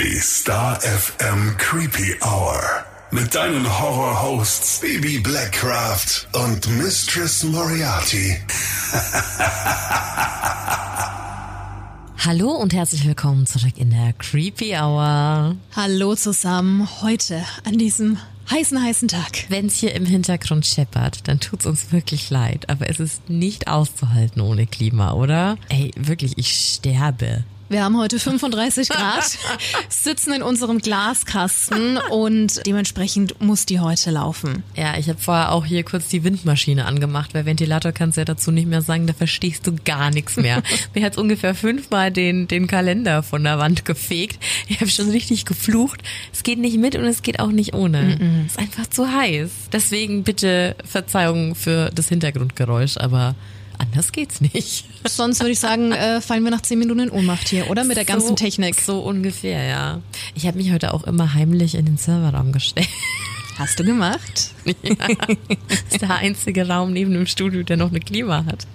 Die Star FM Creepy Hour. Mit deinen Horror-Hosts Baby Blackcraft und Mistress Moriarty. Hallo und herzlich willkommen zurück in der Creepy Hour. Hallo zusammen, heute an diesem heißen, heißen Tag. Wenn es hier im Hintergrund scheppert, dann tut's uns wirklich leid, aber es ist nicht auszuhalten ohne Klima, oder? Ey, wirklich, ich sterbe. Wir haben heute 35 Grad, sitzen in unserem Glaskasten und dementsprechend muss die heute laufen. Ja, ich habe vorher auch hier kurz die Windmaschine angemacht, weil Ventilator kannst du ja dazu nicht mehr sagen, da verstehst du gar nichts mehr. Mir hat's ungefähr fünfmal den, den Kalender von der Wand gefegt. Ich habe schon richtig geflucht. Es geht nicht mit und es geht auch nicht ohne. Mm -mm. Es ist einfach zu heiß. Deswegen bitte Verzeihung für das Hintergrundgeräusch, aber anders geht's nicht. Sonst würde ich sagen, äh, fallen wir nach zehn Minuten in Ohnmacht hier, oder? Mit der ganzen so, Technik. So ungefähr, ja. Ich habe mich heute auch immer heimlich in den Serverraum gestellt. Hast du gemacht? Ja. Das ist der einzige Raum neben dem Studio, der noch eine Klima hat.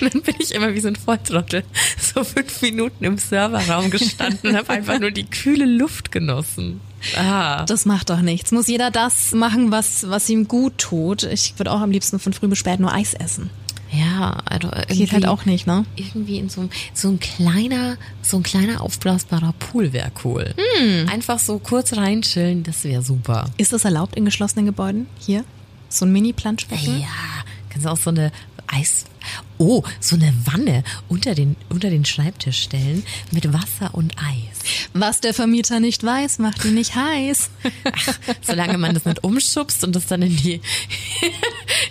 Und dann bin ich immer wie so ein Volltrottel so fünf Minuten im Serverraum gestanden und habe einfach nur die kühle Luft genossen. Ah. Das macht doch nichts. Muss jeder das machen, was, was ihm gut tut. Ich würde auch am liebsten von früh bis spät nur Eis essen. Ja, also irgendwie, geht halt auch nicht, ne? Irgendwie in so, so ein kleiner, so ein kleiner aufblasbarer Pool wäre cool. Hm. Einfach so kurz reinchillen, das wäre super. Ist das erlaubt in geschlossenen Gebäuden hier? So ein Mini-Planschbecken? Ja, kannst du auch so eine Eis Oh, so eine Wanne unter den, unter den Schreibtisch stellen mit Wasser und Eis. Was der Vermieter nicht weiß, macht ihn nicht heiß. Ach, solange man das nicht umschubst und das dann in die,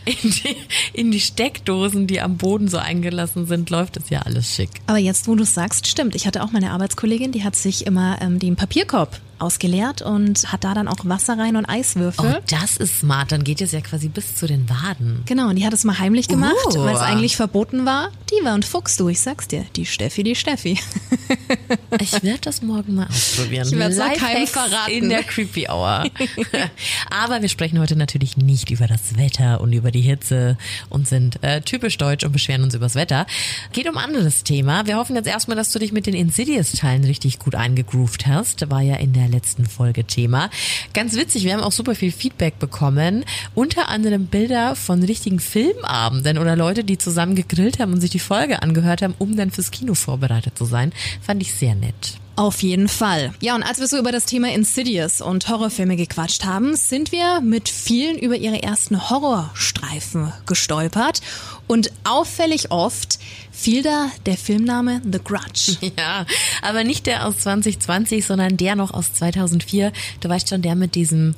in die, in die Steckdosen, die am Boden so eingelassen sind, läuft das ja alles schick. Aber jetzt, wo du sagst, stimmt. Ich hatte auch meine Arbeitskollegin, die hat sich immer ähm, den Papierkorb ausgeleert und hat da dann auch Wasser rein und Eiswürfel. Oh, das ist smart. Dann geht es ja quasi bis zu den Waden. Genau, und die hat es mal heimlich gemacht, Oh. weil es eigentlich verboten war. Die war und Fuchs, du, ich sag's dir. Die Steffi, die Steffi. Ich werde das morgen mal ausprobieren. Ich werd's auch keinem verraten. In der Creepy Hour. Aber wir sprechen heute natürlich nicht über das Wetter und über die Hitze und sind äh, typisch deutsch und beschweren uns übers Wetter. Geht um ein anderes Thema. Wir hoffen jetzt erstmal, dass du dich mit den Insidious-Teilen richtig gut eingegroovt hast. War ja in der letzten Folge Thema. Ganz witzig, wir haben auch super viel Feedback bekommen. Unter anderem Bilder von richtigen Filmabenden oder Leute, die zusammen gegrillt haben und sich die Folge angehört haben, um dann fürs Kino vorbereitet zu sein. Fand ich sehr nett. Auf jeden Fall. Ja, und als wir so über das Thema Insidious und Horrorfilme gequatscht haben, sind wir mit vielen über ihre ersten Horrorstreifen gestolpert. Und auffällig oft fiel da der Filmname The Grudge. Ja, aber nicht der aus 2020, sondern der noch aus 2004. Du weißt schon, der mit diesem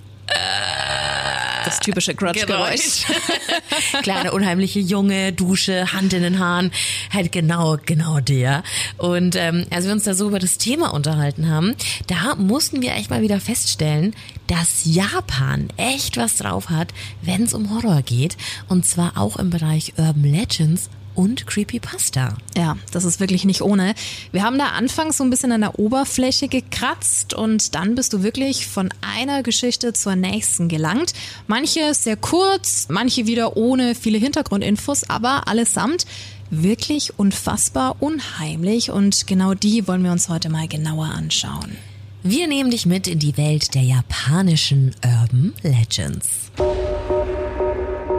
Das typische Grudge-Geräusch. Kleine unheimliche Junge, Dusche, Hand in den Haaren, halt genau, genau der. Und ähm, als wir uns da so über das Thema unterhalten haben, da mussten wir echt mal wieder feststellen, dass Japan echt was drauf hat, wenn es um Horror geht. Und zwar auch im Bereich Urban Legends und Creepypasta. Ja, das ist wirklich nicht ohne. Wir haben da anfangs so ein bisschen an der Oberfläche gekratzt und dann bist du wirklich von einer Geschichte zur nächsten gelangt. Manche sehr kurz, manche wieder ohne viele Hintergrundinfos, aber allesamt wirklich unfassbar unheimlich und genau die wollen wir uns heute mal genauer anschauen. Wir nehmen dich mit in die Welt der japanischen Urban Legends.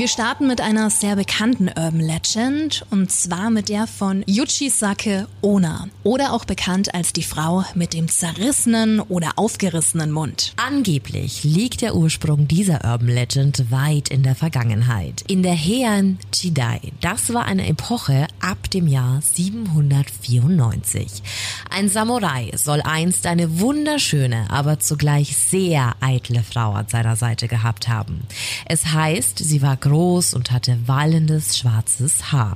Wir starten mit einer sehr bekannten Urban Legend und zwar mit der von Yuchisake Onna oder auch bekannt als die Frau mit dem zerrissenen oder aufgerissenen Mund. Angeblich liegt der Ursprung dieser Urban Legend weit in der Vergangenheit. In der Heian Jidai. Das war eine Epoche ab dem Jahr 794. Ein Samurai soll einst eine wunderschöne, aber zugleich sehr eitle Frau an seiner Seite gehabt haben. Es heißt, sie war groß und hatte wallendes schwarzes Haar.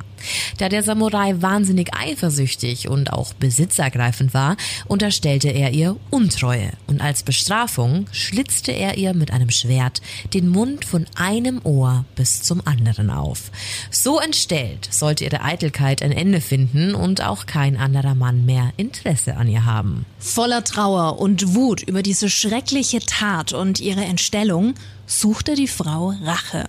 Da der Samurai wahnsinnig eifersüchtig und auch besitzergreifend war, unterstellte er ihr Untreue und als Bestrafung schlitzte er ihr mit einem Schwert den Mund von einem Ohr bis zum anderen auf. So entstellt sollte ihre Eitelkeit ein Ende finden und auch kein anderer Mann mehr Interesse an ihr haben. Voller Trauer und Wut über diese schreckliche Tat und ihre Entstellung suchte die Frau Rache.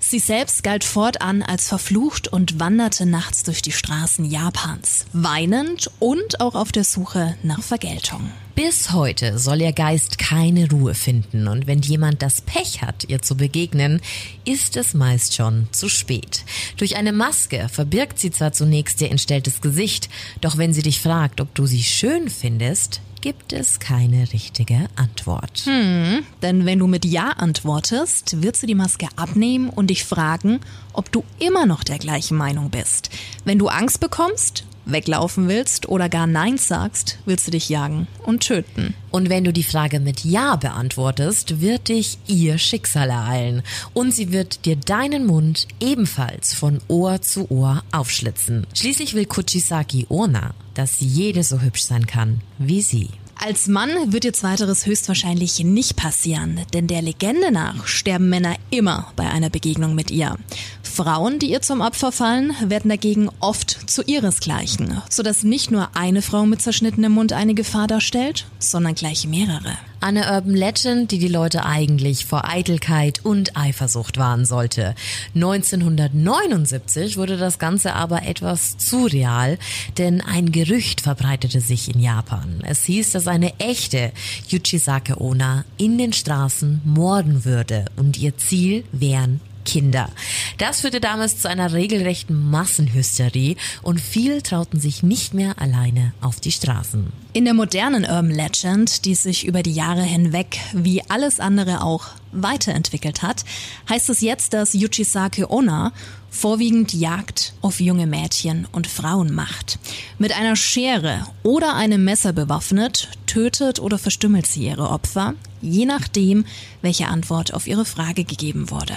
Sie selbst galt fortan als verflucht und wanderte nachts durch die Straßen Japans, weinend und auch auf der Suche nach Vergeltung. Bis heute soll ihr Geist keine Ruhe finden und wenn jemand das Pech hat, ihr zu begegnen, ist es meist schon zu spät. Durch eine Maske verbirgt sie zwar zunächst ihr entstelltes Gesicht, doch wenn sie dich fragt, ob du sie schön findest, gibt es keine richtige Antwort. Hm, denn wenn du mit Ja antwortest, wird sie die Maske abnehmen und dich fragen, ob du immer noch der gleichen Meinung bist. Wenn du Angst bekommst, weglaufen willst oder gar Nein sagst, willst du dich jagen und töten. Und wenn du die Frage mit Ja beantwortest, wird dich ihr Schicksal ereilen und sie wird dir deinen Mund ebenfalls von Ohr zu Ohr aufschlitzen. Schließlich will Kuchisaki Ona, dass jede so hübsch sein kann wie sie. Als Mann wird jetzt weiteres höchstwahrscheinlich nicht passieren, denn der Legende nach sterben Männer immer bei einer Begegnung mit ihr. Frauen, die ihr zum Opfer fallen, werden dagegen oft zu ihresgleichen, sodass nicht nur eine Frau mit zerschnittenem Mund eine Gefahr darstellt, sondern gleich mehrere. Eine Urban Legend, die die Leute eigentlich vor Eitelkeit und Eifersucht warnen sollte. 1979 wurde das Ganze aber etwas zu real, denn ein Gerücht verbreitete sich in Japan. Es hieß, dass eine echte Yuchisake Ona in den Straßen morden würde und ihr Ziel wären Kinder. Das führte damals zu einer regelrechten Massenhysterie und viele trauten sich nicht mehr alleine auf die Straßen. In der modernen Urban Legend, die sich über die Jahre hinweg wie alles andere auch weiterentwickelt hat, heißt es jetzt, dass Yuchisake Ona vorwiegend Jagd auf junge Mädchen und Frauen macht. Mit einer Schere oder einem Messer bewaffnet, tötet oder verstümmelt sie ihre Opfer, je nachdem, welche Antwort auf ihre Frage gegeben wurde.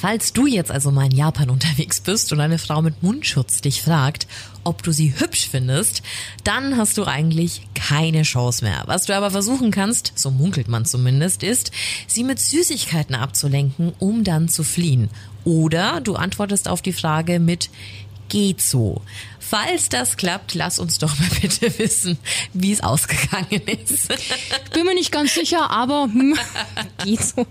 Falls du jetzt also mal in Japan unterwegs bist und eine Frau mit Mundschutz dich fragt, ob du sie hübsch findest, dann hast du eigentlich keine Chance mehr. Was du aber versuchen kannst, so munkelt man zumindest, ist, sie mit Süßigkeiten abzulenken, um dann zu fliehen. Oder du antwortest auf die Frage mit geht so. Falls das klappt, lass uns doch mal bitte wissen, wie es ausgegangen ist. Bin mir nicht ganz sicher, aber hm, geht so.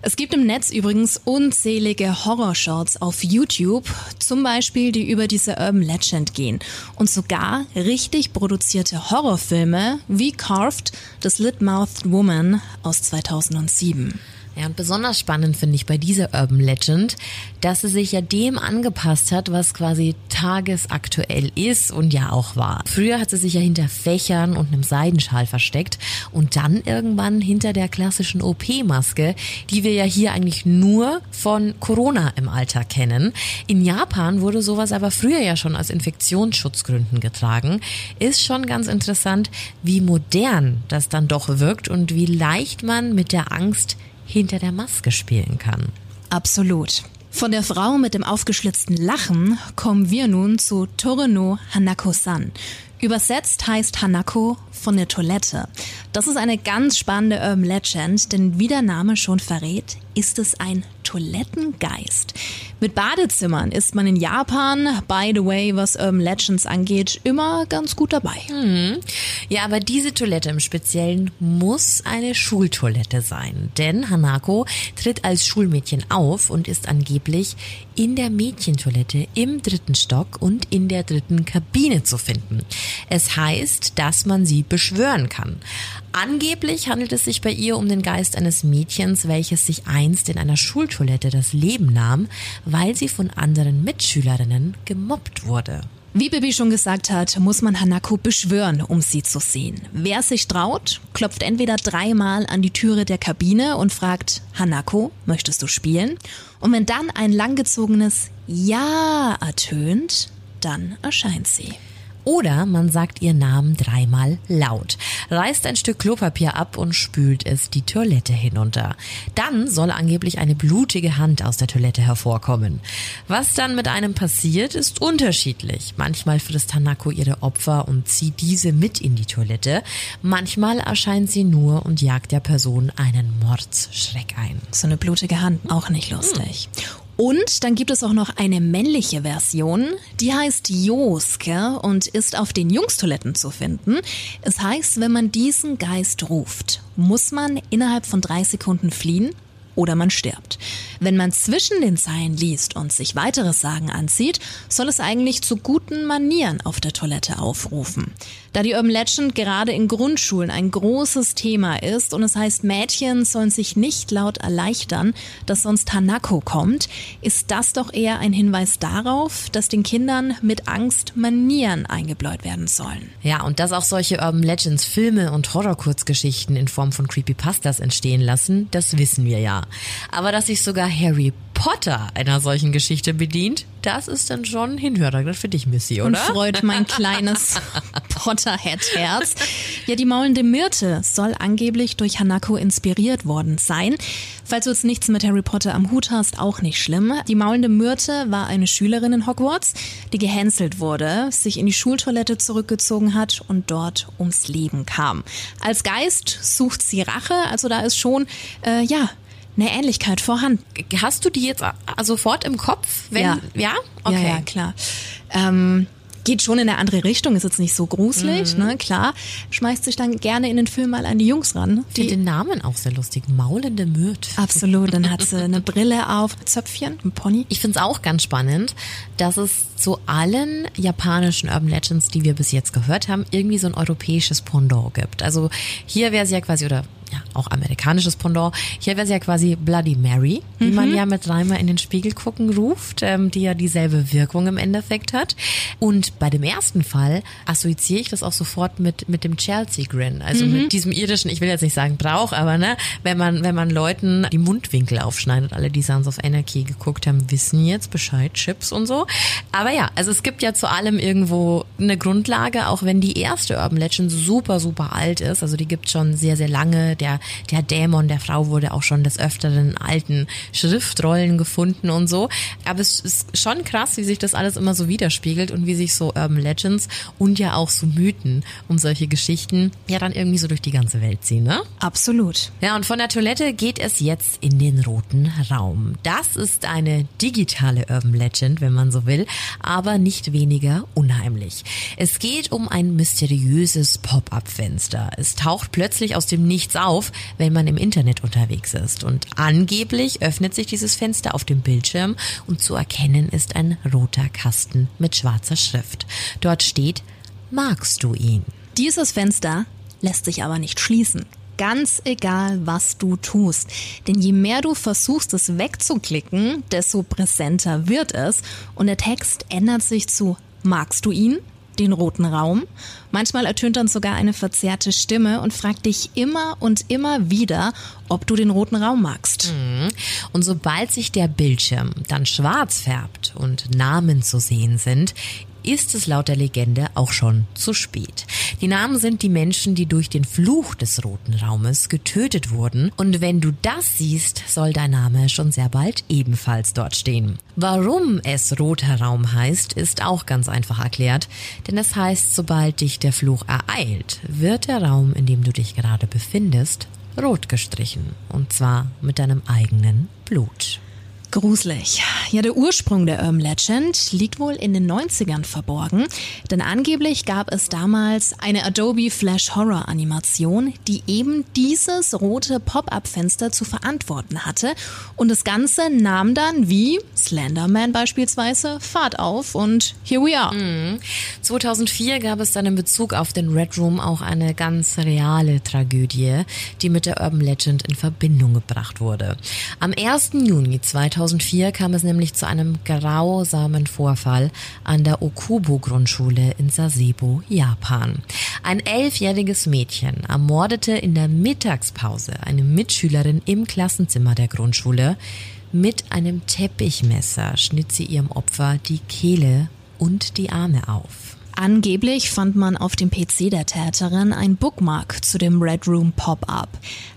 Es gibt im Netz übrigens unzählige Horrorshorts auf YouTube, zum Beispiel, die über diese Urban Legend gehen. Und sogar richtig produzierte Horrorfilme wie Carved, The Slit-Mouthed Woman aus 2007. Ja, und besonders spannend finde ich bei dieser Urban Legend, dass sie sich ja dem angepasst hat, was quasi tagesaktuell ist und ja auch war. Früher hat sie sich ja hinter Fächern und einem Seidenschal versteckt und dann irgendwann hinter der klassischen OP-Maske, die wir ja hier eigentlich nur von Corona im Alltag kennen. In Japan wurde sowas aber früher ja schon aus Infektionsschutzgründen getragen. Ist schon ganz interessant, wie modern das dann doch wirkt und wie leicht man mit der Angst hinter der Maske spielen kann. Absolut. Von der Frau mit dem aufgeschlitzten Lachen kommen wir nun zu Toreno Hanako-san. Übersetzt heißt Hanako von der Toilette. Das ist eine ganz spannende Urban Legend, denn wie der Name schon verrät, ist es ein Toilettengeist. Mit Badezimmern ist man in Japan, by the way, was Urban Legends angeht, immer ganz gut dabei. Mhm. Ja, aber diese Toilette im Speziellen muss eine Schultoilette sein, denn Hanako tritt als Schulmädchen auf und ist angeblich in der Mädchentoilette im dritten Stock und in der dritten Kabine zu finden. Es heißt, dass man sie beschwören kann. Angeblich handelt es sich bei ihr um den Geist eines Mädchens, welches sich einst in einer Schultoilette das Leben nahm, weil sie von anderen Mitschülerinnen gemobbt wurde. Wie Bibi schon gesagt hat, muss man Hanako beschwören, um sie zu sehen. Wer sich traut, klopft entweder dreimal an die Türe der Kabine und fragt, Hanako, möchtest du spielen? Und wenn dann ein langgezogenes Ja ertönt, dann erscheint sie. Oder man sagt ihr Namen dreimal laut. reißt ein Stück Klopapier ab und spült es die Toilette hinunter. Dann soll angeblich eine blutige Hand aus der Toilette hervorkommen. Was dann mit einem passiert, ist unterschiedlich. Manchmal frisst Hanako ihre Opfer und zieht diese mit in die Toilette. Manchmal erscheint sie nur und jagt der Person einen Mordsschreck ein. So eine blutige Hand, auch nicht lustig. Und dann gibt es auch noch eine männliche Version, die heißt Joske und ist auf den Jungstoiletten zu finden. Es heißt, wenn man diesen Geist ruft, muss man innerhalb von drei Sekunden fliehen oder man stirbt. Wenn man zwischen den Zeilen liest und sich weiteres Sagen anzieht, soll es eigentlich zu guten Manieren auf der Toilette aufrufen. Da die Urban Legend gerade in Grundschulen ein großes Thema ist und es heißt, Mädchen sollen sich nicht laut erleichtern, dass sonst Hanako kommt, ist das doch eher ein Hinweis darauf, dass den Kindern mit Angst Manieren eingebläut werden sollen. Ja, und dass auch solche Urban Legends Filme und Horrorkurzgeschichten in Form von Creepypastas entstehen lassen, das wissen wir ja. Aber dass sich sogar Harry Potter einer solchen Geschichte bedient, das ist dann schon Hinhörer für dich, Missy, oder? Und freut mein kleines Potterhead-Herz. Ja, die maulende Myrte soll angeblich durch Hanako inspiriert worden sein. Falls du jetzt nichts mit Harry Potter am Hut hast, auch nicht schlimm. Die maulende Myrte war eine Schülerin in Hogwarts, die gehänselt wurde, sich in die Schultoilette zurückgezogen hat und dort ums Leben kam. Als Geist sucht sie Rache, also da ist schon, äh, ja, eine Ähnlichkeit vorhanden. Hast du die jetzt sofort im Kopf? Wenn, ja. Ja? Okay. Ja, ja, klar. Ähm, geht schon in eine andere Richtung, ist jetzt nicht so gruselig, mhm. ne? Klar. Schmeißt sich dann gerne in den Film mal an die Jungs ran. Die den Namen auch sehr lustig. Maulende Mürt. Absolut. Dann hat sie eine Brille auf, Zöpfchen, ein Pony. Ich finde es auch ganz spannend, dass es zu allen japanischen Urban Legends, die wir bis jetzt gehört haben, irgendwie so ein europäisches Pendant gibt. Also hier wäre sie ja quasi, oder ja, auch amerikanisches Pendant. Hier wäre es ja quasi Bloody Mary, die mhm. man ja mit dreimal in den Spiegel gucken ruft, ähm, die ja dieselbe Wirkung im Endeffekt hat. Und bei dem ersten Fall assoziiere ich das auch sofort mit, mit dem Chelsea Grin, also mhm. mit diesem irischen, ich will jetzt nicht sagen Brauch, aber ne, wenn man, wenn man Leuten die Mundwinkel aufschneidet, alle, die Sons of Anarchy geguckt haben, wissen jetzt Bescheid, Chips und so. Aber ja, also es gibt ja zu allem irgendwo eine Grundlage, auch wenn die erste Urban Legend super, super alt ist, also die gibt schon sehr, sehr lange, der, der Dämon der Frau wurde auch schon des Öfteren in alten Schriftrollen gefunden und so. Aber es ist schon krass, wie sich das alles immer so widerspiegelt und wie sich so Urban Legends und ja auch so Mythen um solche Geschichten ja dann irgendwie so durch die ganze Welt ziehen, ne? Absolut. Ja, und von der Toilette geht es jetzt in den roten Raum. Das ist eine digitale Urban Legend, wenn man so will, aber nicht weniger unheimlich. Es geht um ein mysteriöses Pop-up-Fenster. Es taucht plötzlich aus dem Nichts auf, wenn man im Internet unterwegs ist. Und angeblich öffnet sich dieses Fenster auf dem Bildschirm und zu erkennen ist ein roter Kasten mit schwarzer Schrift. Dort steht, magst du ihn? Dieses Fenster lässt sich aber nicht schließen. Ganz egal, was du tust. Denn je mehr du versuchst, es wegzuklicken, desto präsenter wird es. Und der Text ändert sich zu Magst du ihn? den roten Raum. Manchmal ertönt dann sogar eine verzerrte Stimme und fragt dich immer und immer wieder, ob du den roten Raum magst. Mhm. Und sobald sich der Bildschirm dann schwarz färbt und Namen zu sehen sind, ist es laut der Legende auch schon zu spät. Die Namen sind die Menschen, die durch den Fluch des roten Raumes getötet wurden. Und wenn du das siehst, soll dein Name schon sehr bald ebenfalls dort stehen. Warum es roter Raum heißt, ist auch ganz einfach erklärt. Denn es heißt, sobald dich der Fluch ereilt, wird der Raum, in dem du dich gerade befindest, rot gestrichen. Und zwar mit deinem eigenen Blut. Gruselig. Ja, der Ursprung der Urban Legend liegt wohl in den 90ern verborgen, denn angeblich gab es damals eine Adobe Flash Horror Animation, die eben dieses rote Pop-up-Fenster zu verantworten hatte und das Ganze nahm dann wie Slenderman beispielsweise Fahrt auf und here we are. Mhm. 2004 gab es dann in Bezug auf den Red Room auch eine ganz reale Tragödie, die mit der Urban Legend in Verbindung gebracht wurde. Am 1. Juni 2004 2004 kam es nämlich zu einem grausamen Vorfall an der Okubo-Grundschule in Sasebo, Japan. Ein elfjähriges Mädchen ermordete in der Mittagspause eine Mitschülerin im Klassenzimmer der Grundschule. Mit einem Teppichmesser schnitt sie ihrem Opfer die Kehle und die Arme auf. Angeblich fand man auf dem PC der Täterin ein Bookmark zu dem Red Room Pop-up.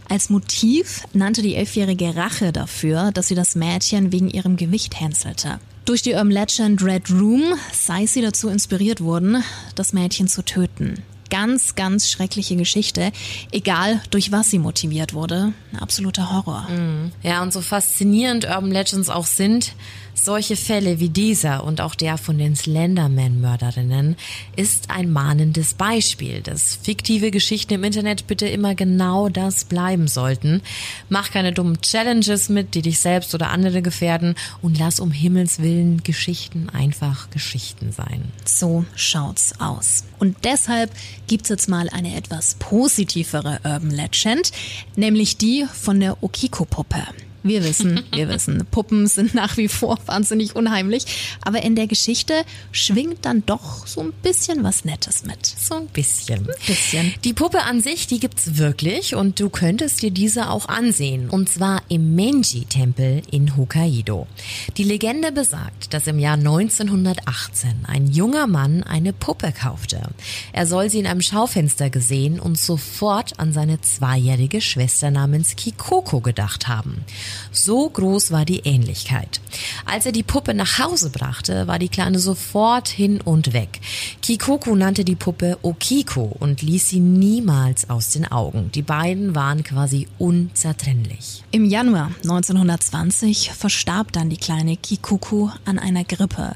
Als Motiv nannte die Elfjährige Rache dafür, dass sie das Mädchen wegen ihrem Gewicht hänselte. Durch die Urban Legend Red Room sei sie dazu inspiriert worden, das Mädchen zu töten. Ganz, ganz schreckliche Geschichte, egal durch was sie motiviert wurde. Ein absoluter Horror. Ja, und so faszinierend Urban Legends auch sind, solche Fälle wie dieser und auch der von den Slenderman-Mörderinnen ist ein mahnendes Beispiel, dass fiktive Geschichten im Internet bitte immer genau das bleiben sollten. Mach keine dummen Challenges mit, die dich selbst oder andere gefährden und lass um Himmels Willen Geschichten einfach Geschichten sein. So schaut's aus. Und deshalb gibt's jetzt mal eine etwas positivere Urban Legend, nämlich die von der Okiko-Puppe. Wir wissen, wir wissen, Puppen sind nach wie vor wahnsinnig unheimlich, aber in der Geschichte schwingt dann doch so ein bisschen was Nettes mit. So ein bisschen. bisschen. Die Puppe an sich, die gibt's wirklich und du könntest dir diese auch ansehen. Und zwar im Menji-Tempel in Hokkaido. Die Legende besagt, dass im Jahr 1918 ein junger Mann eine Puppe kaufte. Er soll sie in einem Schaufenster gesehen und sofort an seine zweijährige Schwester namens Kikoko gedacht haben. So groß war die Ähnlichkeit. Als er die Puppe nach Hause brachte, war die Kleine sofort hin und weg. Kikoku nannte die Puppe Okiko und ließ sie niemals aus den Augen. Die beiden waren quasi unzertrennlich. Im Januar 1920 verstarb dann die kleine Kikuku an einer Grippe.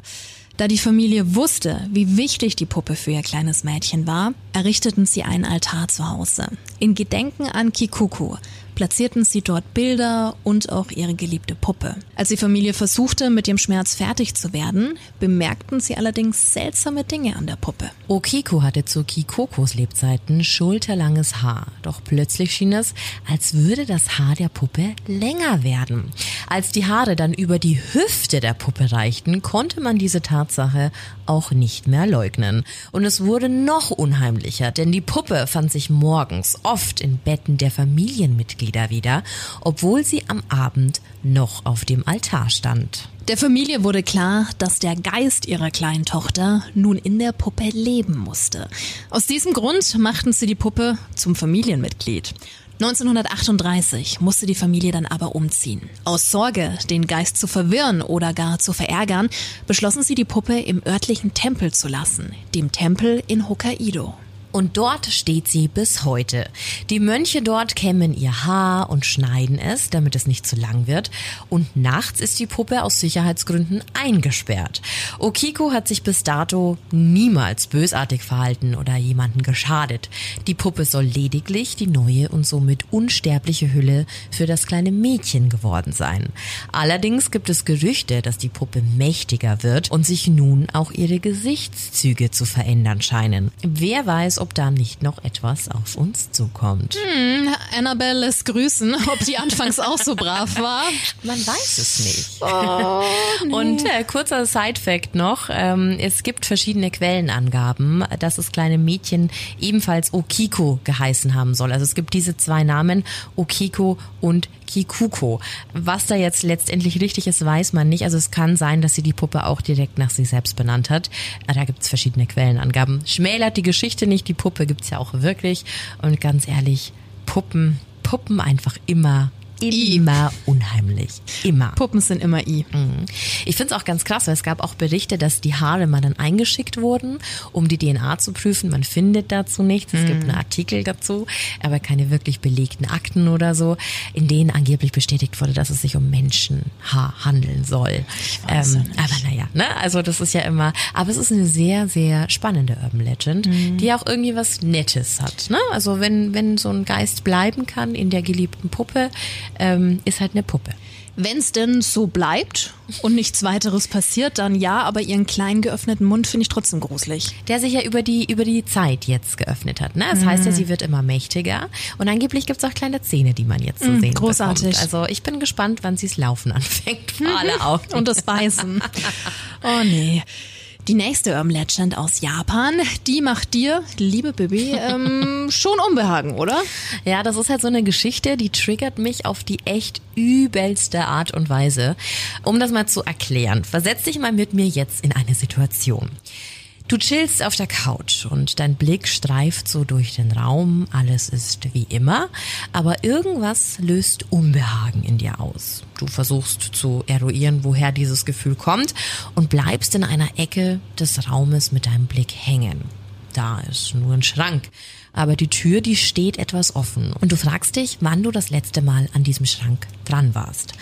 Da die Familie wusste, wie wichtig die Puppe für ihr kleines Mädchen war, errichteten sie einen Altar zu Hause. In Gedenken an Kikuku platzierten sie dort Bilder und auch ihre geliebte Puppe. Als die Familie versuchte, mit dem Schmerz fertig zu werden, bemerkten sie allerdings seltsame Dinge an der Puppe. Okiko hatte zu Kikokos Lebzeiten schulterlanges Haar. Doch plötzlich schien es, als würde das Haar der Puppe länger werden. Als die Haare dann über die Hüfte der Puppe reichten, konnte man diese Tatsache auch nicht mehr leugnen. Und es wurde noch unheimlicher, denn die Puppe fand sich morgens oft in Betten der Familienmitglieder wieder, obwohl sie am Abend noch auf dem Altar stand. Der Familie wurde klar, dass der Geist ihrer kleinen Tochter nun in der Puppe leben musste. Aus diesem Grund machten sie die Puppe zum Familienmitglied. 1938 musste die Familie dann aber umziehen. Aus Sorge, den Geist zu verwirren oder gar zu verärgern, beschlossen sie die Puppe im örtlichen Tempel zu lassen, dem Tempel in Hokkaido. Und dort steht sie bis heute. Die Mönche dort kämmen ihr Haar und schneiden es, damit es nicht zu lang wird. Und nachts ist die Puppe aus Sicherheitsgründen eingesperrt. Okiko hat sich bis dato niemals bösartig verhalten oder jemanden geschadet. Die Puppe soll lediglich die neue und somit unsterbliche Hülle für das kleine Mädchen geworden sein. Allerdings gibt es Gerüchte, dass die Puppe mächtiger wird und sich nun auch ihre Gesichtszüge zu verändern scheinen. Wer weiß, ob da nicht noch etwas auf uns zukommt. Hm, Annabelle lässt grüßen, ob die anfangs auch so brav war. Man weiß es nicht. Oh, nee. Und äh, kurzer Side-Fact noch, ähm, es gibt verschiedene Quellenangaben, dass das kleine Mädchen ebenfalls Okiko geheißen haben soll. Also es gibt diese zwei Namen, Okiko und Kikuko. Was da jetzt letztendlich richtig ist, weiß man nicht. Also es kann sein, dass sie die Puppe auch direkt nach sich selbst benannt hat. Da gibt es verschiedene Quellenangaben. Schmälert die Geschichte nicht, die Puppe gibt's ja auch wirklich. Und ganz ehrlich, Puppen, Puppen einfach immer immer unheimlich. Immer. Puppen sind immer I. Mhm. Ich finde es auch ganz krass, weil es gab auch Berichte, dass die Haare mal dann eingeschickt wurden, um die DNA zu prüfen. Man findet dazu nichts. Es mhm. gibt einen Artikel dazu, aber keine wirklich belegten Akten oder so, in denen angeblich bestätigt wurde, dass es sich um Menschenhaar handeln soll. Ähm, aber naja, ne? Also das ist ja immer, aber es ist eine sehr, sehr spannende Urban Legend, mhm. die auch irgendwie was Nettes hat. Ne? Also wenn, wenn so ein Geist bleiben kann in der geliebten Puppe, ähm, ist halt eine Puppe. Wenn es denn so bleibt und nichts weiteres passiert, dann ja, aber ihren kleinen geöffneten Mund finde ich trotzdem gruselig. Der sich ja über die, über die Zeit jetzt geöffnet hat. Ne? Das mhm. heißt ja, sie wird immer mächtiger und angeblich gibt es auch kleine Zähne, die man jetzt so mhm, sehen Großartig. Bekommt. Also ich bin gespannt, wann sie es laufen anfängt. Alle Augen. und das Beißen. oh nee. Die nächste Urban Legend aus Japan, die macht dir, liebe Bibi, ähm, schon Unbehagen, oder? Ja, das ist halt so eine Geschichte, die triggert mich auf die echt übelste Art und Weise. Um das mal zu erklären, versetz dich mal mit mir jetzt in eine Situation. Du chillst auf der Couch und dein Blick streift so durch den Raum, alles ist wie immer, aber irgendwas löst Unbehagen in dir aus. Du versuchst zu eruieren, woher dieses Gefühl kommt und bleibst in einer Ecke des Raumes mit deinem Blick hängen. Da ist nur ein Schrank, aber die Tür, die steht etwas offen und du fragst dich, wann du das letzte Mal an diesem Schrank dran warst.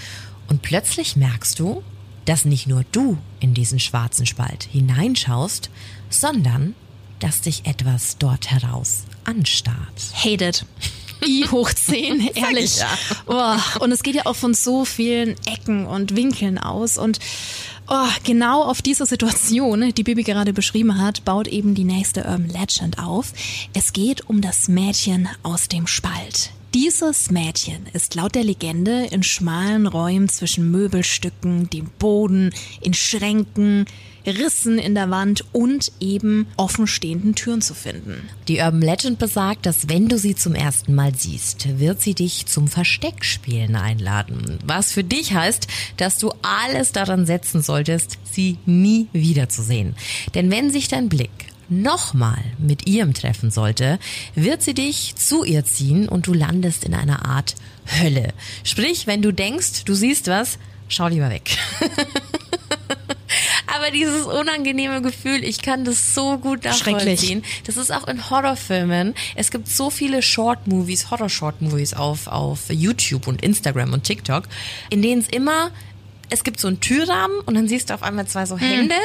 Und plötzlich merkst du, dass nicht nur du in diesen schwarzen Spalt hineinschaust, sondern dass dich etwas dort heraus anstarrt. Hated. I hoch 10, ehrlich. ja. Oh, und es geht ja auch von so vielen Ecken und Winkeln aus. Und oh, genau auf diese Situation, die Bibi gerade beschrieben hat, baut eben die nächste Urban Legend auf. Es geht um das Mädchen aus dem Spalt. Dieses Mädchen ist laut der Legende in schmalen Räumen zwischen Möbelstücken, dem Boden, in Schränken, Rissen in der Wand und eben offenstehenden Türen zu finden. Die Urban Legend besagt, dass wenn du sie zum ersten Mal siehst, wird sie dich zum Versteckspielen einladen. Was für dich heißt, dass du alles daran setzen solltest, sie nie wiederzusehen. Denn wenn sich dein Blick nochmal mit ihrem treffen sollte, wird sie dich zu ihr ziehen und du landest in einer Art Hölle. Sprich, wenn du denkst, du siehst was, schau lieber weg. Aber dieses unangenehme Gefühl, ich kann das so gut nachvollziehen. Das ist auch in Horrorfilmen. Es gibt so viele Short-Movies, Horror-Short-Movies auf, auf YouTube und Instagram und TikTok, in denen es immer es gibt so einen Türrahmen und dann siehst du auf einmal zwei so Hände,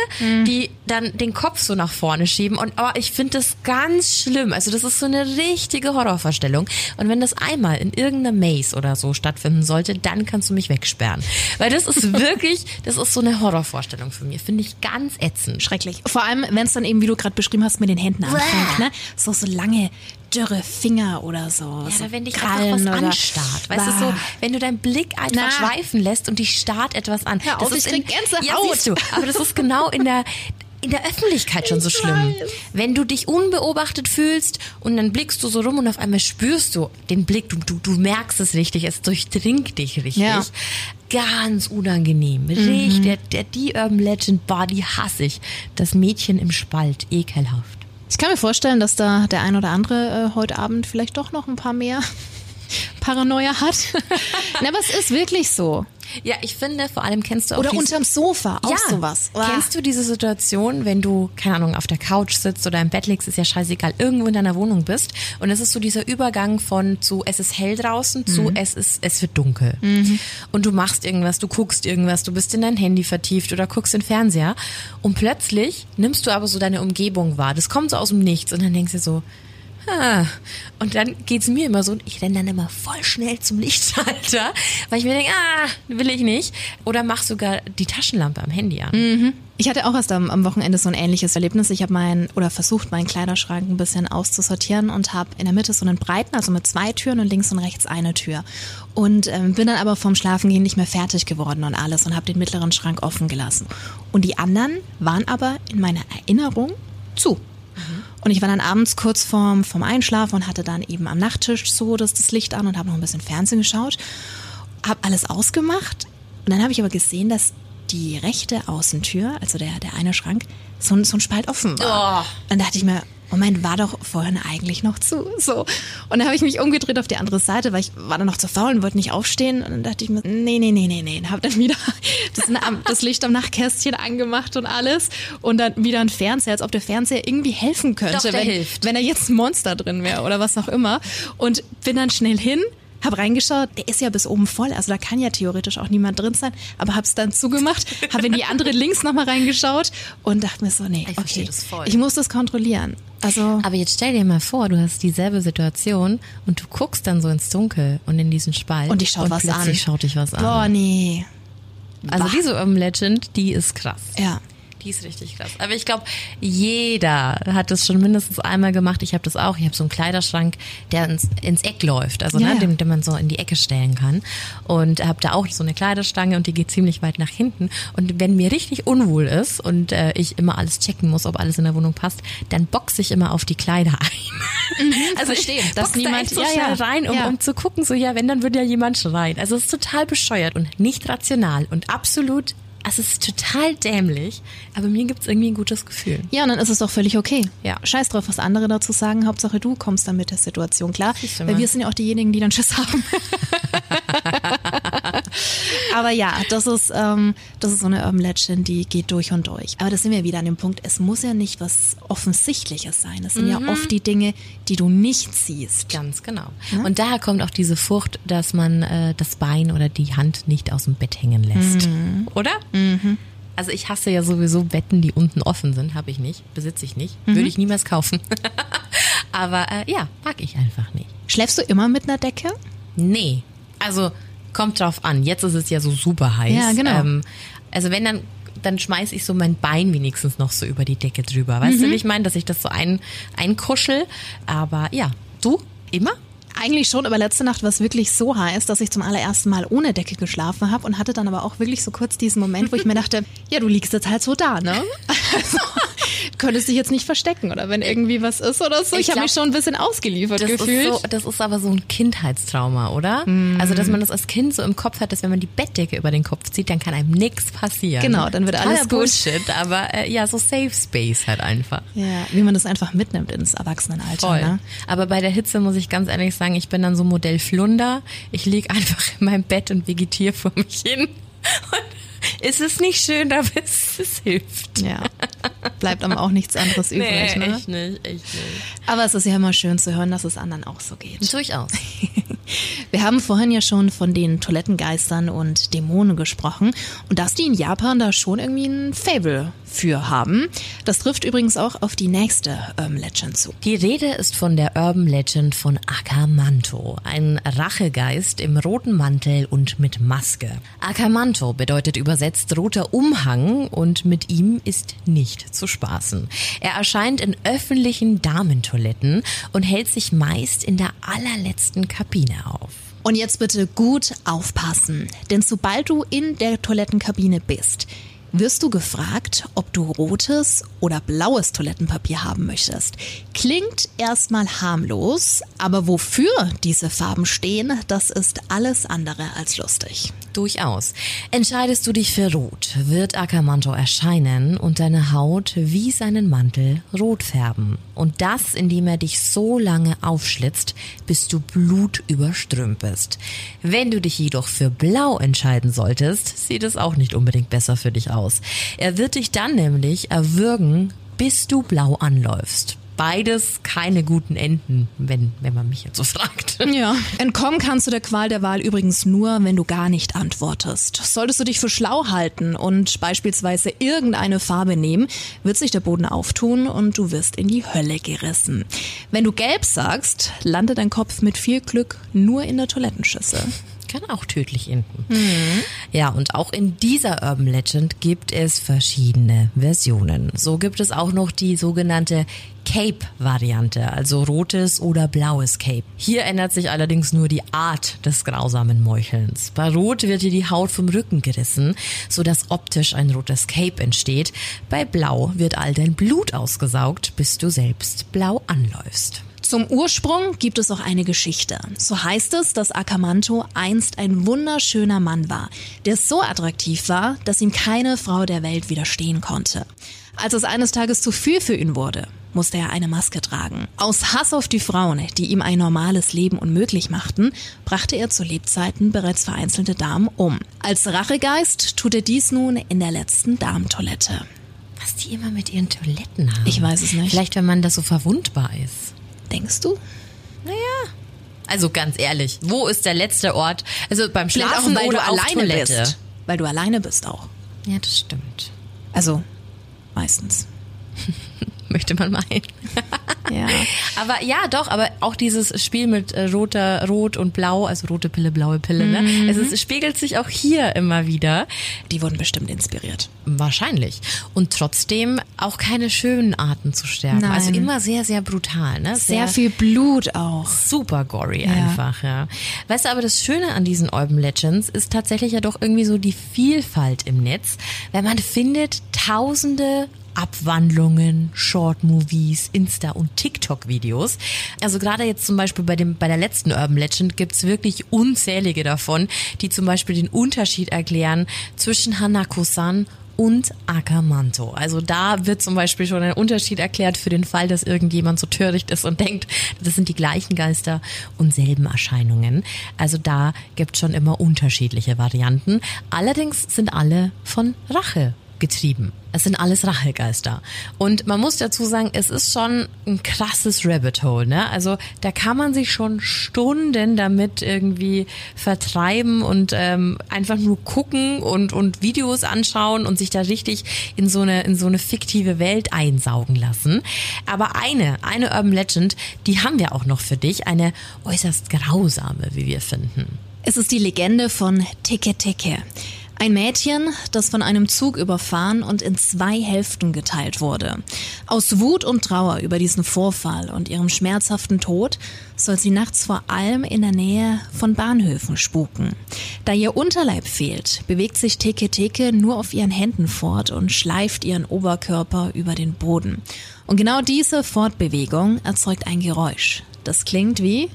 die dann den Kopf so nach vorne schieben. Und oh, ich finde das ganz schlimm. Also das ist so eine richtige Horrorvorstellung. Und wenn das einmal in irgendeiner Maze oder so stattfinden sollte, dann kannst du mich wegsperren. Weil das ist wirklich, das ist so eine Horrorvorstellung für mich. Finde ich ganz ätzend. Schrecklich. Vor allem, wenn es dann eben, wie du gerade beschrieben hast, mit den Händen anfängt, ne? So, so lange dürre Finger oder so. Ja, so wenn dich Krallen einfach was anstarrt, weißt du so, wenn du deinen Blick einfach Na. schweifen lässt und dich starrt etwas an. Hör auf, das ist ich Gänsehaut. Ja, du, aber das ist genau in der in der Öffentlichkeit schon so Ich schlimm. weiß. Wenn du dich unbeobachtet fühlst und dann blickst du so rum und auf einmal spürst du den Blick, du, du, du merkst es richtig, es durchdringt dich richtig. Ja. Mhm. Ganz unangenehm. Richtig, der, der, die Urban Legend die hasse ich. Das Mädchen im Spalt, ekelhaft. Ich kann mir vorstellen, dass da der ein oder andere äh, heute Abend vielleicht doch noch ein paar mehr Paranoia hat. Na, aber es ist wirklich so. Ja, ich finde, vor allem kennst du auch Oder dies- unterm Sofa, auch ja. sowas. Kennst du diese Situation, wenn du, keine Ahnung, auf der Couch sitzt oder im Bett liegst, ist ja scheißegal, irgendwo in deiner Wohnung bist und es ist so dieser Übergang von zu es ist hell draußen zu es ist es wird dunkel. Und du machst irgendwas, du guckst irgendwas, du bist in dein Handy vertieft oder guckst in den Fernseher und plötzlich nimmst du aber so deine Umgebung wahr. Das kommt so aus dem Nichts und dann denkst du so, Ah, und dann geht's mir immer so, ich renne dann immer voll schnell zum Lichtschalter, weil ich mir denke, ah, will ich nicht. Oder mach sogar die Taschenlampe am Handy an. Ich hatte auch erst am, am Wochenende so ein ähnliches Erlebnis. Ich habe mein oder versucht, meinen Kleiderschrank ein bisschen auszusortieren und habe in der Mitte so einen breiten, also mit zwei Türen und links und rechts eine Tür. Und ähm, bin dann aber vom Schlafengehen nicht mehr fertig geworden und alles und habe den mittleren Schrank offen gelassen. Und die anderen waren aber in meiner Erinnerung zu. Und ich war dann abends kurz vorm, vorm Einschlafen und hatte dann eben am Nachttisch so das, das Licht an und habe noch ein bisschen Fernsehen geschaut. Habe alles ausgemacht und dann habe ich aber gesehen, dass die rechte Außentür, also der, der eine Schrank, so, ein- so ein Spalt offen war. Oh. Dann dachte ich mir, Moment, war doch vorhin eigentlich noch zu. So. Und dann habe ich mich umgedreht auf die andere Seite, weil ich war dann noch zu faul und wollte nicht aufstehen. Und dann dachte ich mir, nee, nee, nee, nee, nee. Und habe dann wieder das, das Licht am Nachtkästchen angemacht und alles. Und dann wieder ein Fernseher, als ob der Fernseher irgendwie helfen könnte, Doch, wenn, wenn da jetzt ein Monster drin wäre oder was auch immer. Und bin dann schnell hin. Hab reingeschaut, der ist ja bis oben voll, also da kann ja theoretisch auch niemand drin sein, aber hab's dann zugemacht, hab in die andere links nochmal reingeschaut und dachte mir so, nee, Ich okay, das voll. ich muss das kontrollieren. Also, Aber jetzt stell dir mal vor, du hast dieselbe Situation und du guckst dann so ins Dunkel und in diesen Spalt. und ich schaut was an. plötzlich schaut dich was an. Boah, nee. also diese Urban Legend, die ist krass. Ja. Die ist richtig krass. Aber ich glaube, jeder hat das schon mindestens einmal gemacht. Ich habe das auch. Ich habe so einen Kleiderschrank, der ins, ins Eck läuft, also Ja, ne, ja. den, den man so in die Ecke stellen kann. Und habe da auch so eine Kleiderstange und die geht ziemlich weit nach hinten. Und wenn mir richtig unwohl ist und äh, ich immer alles checken muss, ob alles in der Wohnung passt, dann boxe ich immer auf die Kleider ein. also verstehe, ich dass da niemand- echt so ja, ja. rein, um, Ja. um zu gucken, so ja, wenn, dann würde ja jemand schreien. Also es ist total bescheuert und nicht rational und absolut Also es ist total dämlich, aber mir gibt's irgendwie ein gutes Gefühl. Ja, und dann ist es doch völlig okay. Ja. Scheiß drauf, was andere dazu sagen. Hauptsache du kommst dann mit der Situation klar. Weil wir sind ja auch diejenigen, die dann Schiss haben. Aber ja, das ist, ähm, das ist so eine Urban Legend, die geht durch und durch. Aber das sind wir wieder an dem Punkt, es muss ja nicht was Offensichtliches sein. Es sind ja oft die Dinge, die du nicht siehst. Ganz genau. Und daher kommt auch diese Furcht, dass man äh, das Bein oder die Hand nicht aus dem Bett hängen lässt. Oder? Also ich hasse ja sowieso Betten, die unten offen sind. Habe ich nicht, besitze ich nicht, würde ich niemals kaufen. Aber äh, ja, mag ich einfach nicht. Schläfst du immer mit einer Decke? Nee, also kommt drauf an. Jetzt ist es ja so super heiß. Ja, genau. Ähm, also wenn dann, dann schmeiß ich so mein Bein wenigstens noch so über die Decke drüber. Weißt du, wie ich meine, dass ich das so ein, einkuschel? Aber ja, du immer? Eigentlich schon, aber letzte Nacht war es wirklich so heiß, dass ich zum allerersten Mal ohne Decke geschlafen habe und hatte dann aber auch wirklich so kurz diesen Moment, wo ich mir dachte, ja, du liegst jetzt halt so da, ne? Also, könntest dich jetzt nicht verstecken oder wenn irgendwie was ist oder so. Ich, Ich habe mich schon ein bisschen ausgeliefert Das gefühlt. ist, so, das ist aber so ein Kindheitstrauma, oder? Also, dass man das als Kind so im Kopf hat, dass wenn man die Bettdecke über den Kopf zieht, dann kann einem nichts passieren. Genau, dann wird alles Totaler gut. Bullshit, aber äh, ja, so Safe Space halt einfach. ja, wie man das einfach mitnimmt ins Erwachsenenalter. Voll. Ne? Aber bei der Hitze muss ich ganz ehrlich sagen, ich bin dann so Modell Flunder. Ich lieg einfach in meinem Bett und vegetiere vor mich hin. Und es ist nicht schön, aber es, es hilft. Ja, bleibt aber auch nichts anderes übrig. ne? echt nicht, echt nicht. Aber es ist ja immer schön zu hören, dass es anderen auch so geht. Durchaus. Wir haben vorhin ja schon von den Toilettengeistern und Dämonen gesprochen und dass die in Japan da schon irgendwie ein Fable für haben. Das trifft übrigens auch auf die nächste Urban Legend zu. Die Rede ist von der Urban Legend von Akamanto, ein Rachegeist im roten Mantel und mit Maske. Akamanto bedeutet übersetzt roter Umhang und mit ihm ist nicht zu spaßen. Er erscheint in öffentlichen Damentoiletten und hält sich meist in der allerletzten Kabine auf. Und jetzt bitte gut aufpassen, denn sobald du in der Toilettenkabine bist, wirst du gefragt, ob du rotes oder blaues Toilettenpapier haben möchtest. Klingt erstmal harmlos, aber wofür diese Farben stehen, das ist alles andere als lustig. Durchaus. Entscheidest du dich für Rot, wird Akamanto erscheinen und deine Haut wie seinen Mantel rot färben. Und das, indem er dich so lange aufschlitzt, bis du blutüberströmt bist. Wenn du dich jedoch für Blau entscheiden solltest, sieht es auch nicht unbedingt besser für dich aus. Er wird dich dann nämlich erwürgen, bis du blau anläufst. Beides keine guten Enden, wenn, wenn man mich jetzt so fragt. Ja. Entkommen kannst du der Qual der Wahl übrigens nur, wenn du gar nicht antwortest. Solltest du dich für schlau halten und beispielsweise irgendeine Farbe nehmen, wird sich der Boden auftun und du wirst in die Hölle gerissen. Wenn du gelb sagst, landet dein Kopf mit viel Glück nur in der Toilettenschüssel. Kann auch tödlich enden. Ja, und auch in dieser Urban Legend gibt es verschiedene Versionen. So gibt es auch noch die sogenannte Cape-Variante, also rotes oder blaues Cape. Hier ändert sich allerdings nur die Art des grausamen Meuchelns. Bei Rot wird dir die Haut vom Rücken gerissen, sodass optisch ein rotes Cape entsteht. Bei Blau wird all dein Blut ausgesaugt, bis du selbst blau anläufst. Zum Ursprung gibt es auch eine Geschichte. So heißt es, dass Akamanto einst ein wunderschöner Mann war, der so attraktiv war, dass ihm keine Frau der Welt widerstehen konnte. Als es eines Tages zu viel für ihn wurde, musste er eine Maske tragen. Aus Hass auf die Frauen, die ihm ein normales Leben unmöglich machten, brachte er zu Lebzeiten bereits vereinzelte Damen um. Als Rachegeist tut er dies nun in der letzten Damentoilette. Was die immer mit ihren Toiletten haben. Ich weiß es nicht. Vielleicht, wenn man das so verwundbar ist. Denkst du? Also ganz ehrlich, wo ist der letzte Ort? Also beim Schlafen auch, weil oder du alleine Toilette? bist. Weil du alleine bist auch. Ja, das stimmt. Also, meistens. Möchte man meinen. Ja. Aber ja, doch, aber auch dieses Spiel mit äh, roter, rot und blau, also rote Pille, blaue Pille, ne? Es, ist, es spiegelt sich auch hier immer wieder. Die wurden bestimmt inspiriert. Wahrscheinlich. Und trotzdem auch keine schönen Arten zu sterben. Nein. Also immer sehr, sehr brutal, ne? Sehr viel Blut auch. super gory einfach, ja. Weißt du, aber das Schöne an diesen Urban Legends ist tatsächlich ja doch irgendwie so die Vielfalt im Netz, weil man findet tausende Abwandlungen, Short-Movies, Insta- und TikTok-Videos. Also gerade jetzt zum Beispiel bei, dem, bei der letzten Urban Legend gibt's wirklich unzählige davon, die zum Beispiel den Unterschied erklären zwischen Hanako-san und Akamanto. Also da wird zum Beispiel schon ein Unterschied erklärt für den Fall, dass irgendjemand so töricht ist und denkt, das sind die gleichen Geister und selben Erscheinungen. Also da gibt schon immer unterschiedliche Varianten. Allerdings sind alle von Rache getrieben. Es sind alles Rachegeister. Und man muss dazu sagen, es ist schon ein krasses Rabbit Hole, ne? Also da kann man sich schon Stunden damit irgendwie vertreiben und ähm, einfach nur gucken und, und Videos anschauen und sich da richtig in so eine, in so eine fiktive Welt einsaugen lassen. Aber eine, eine Urban Legend, die haben wir auch noch für dich. Eine äußerst grausame, wie wir finden. Es ist die Legende von Ticke Ticke. Ein Mädchen, das von einem Zug überfahren und in zwei Hälften geteilt wurde. Aus Wut und Trauer über diesen Vorfall und ihrem schmerzhaften Tod soll sie nachts vor allem in der Nähe von Bahnhöfen spuken. Da ihr Unterleib fehlt, bewegt sich Teke Teke nur auf ihren Händen fort und schleift ihren Oberkörper über den Boden. Und genau diese Fortbewegung erzeugt ein Geräusch. Das klingt wie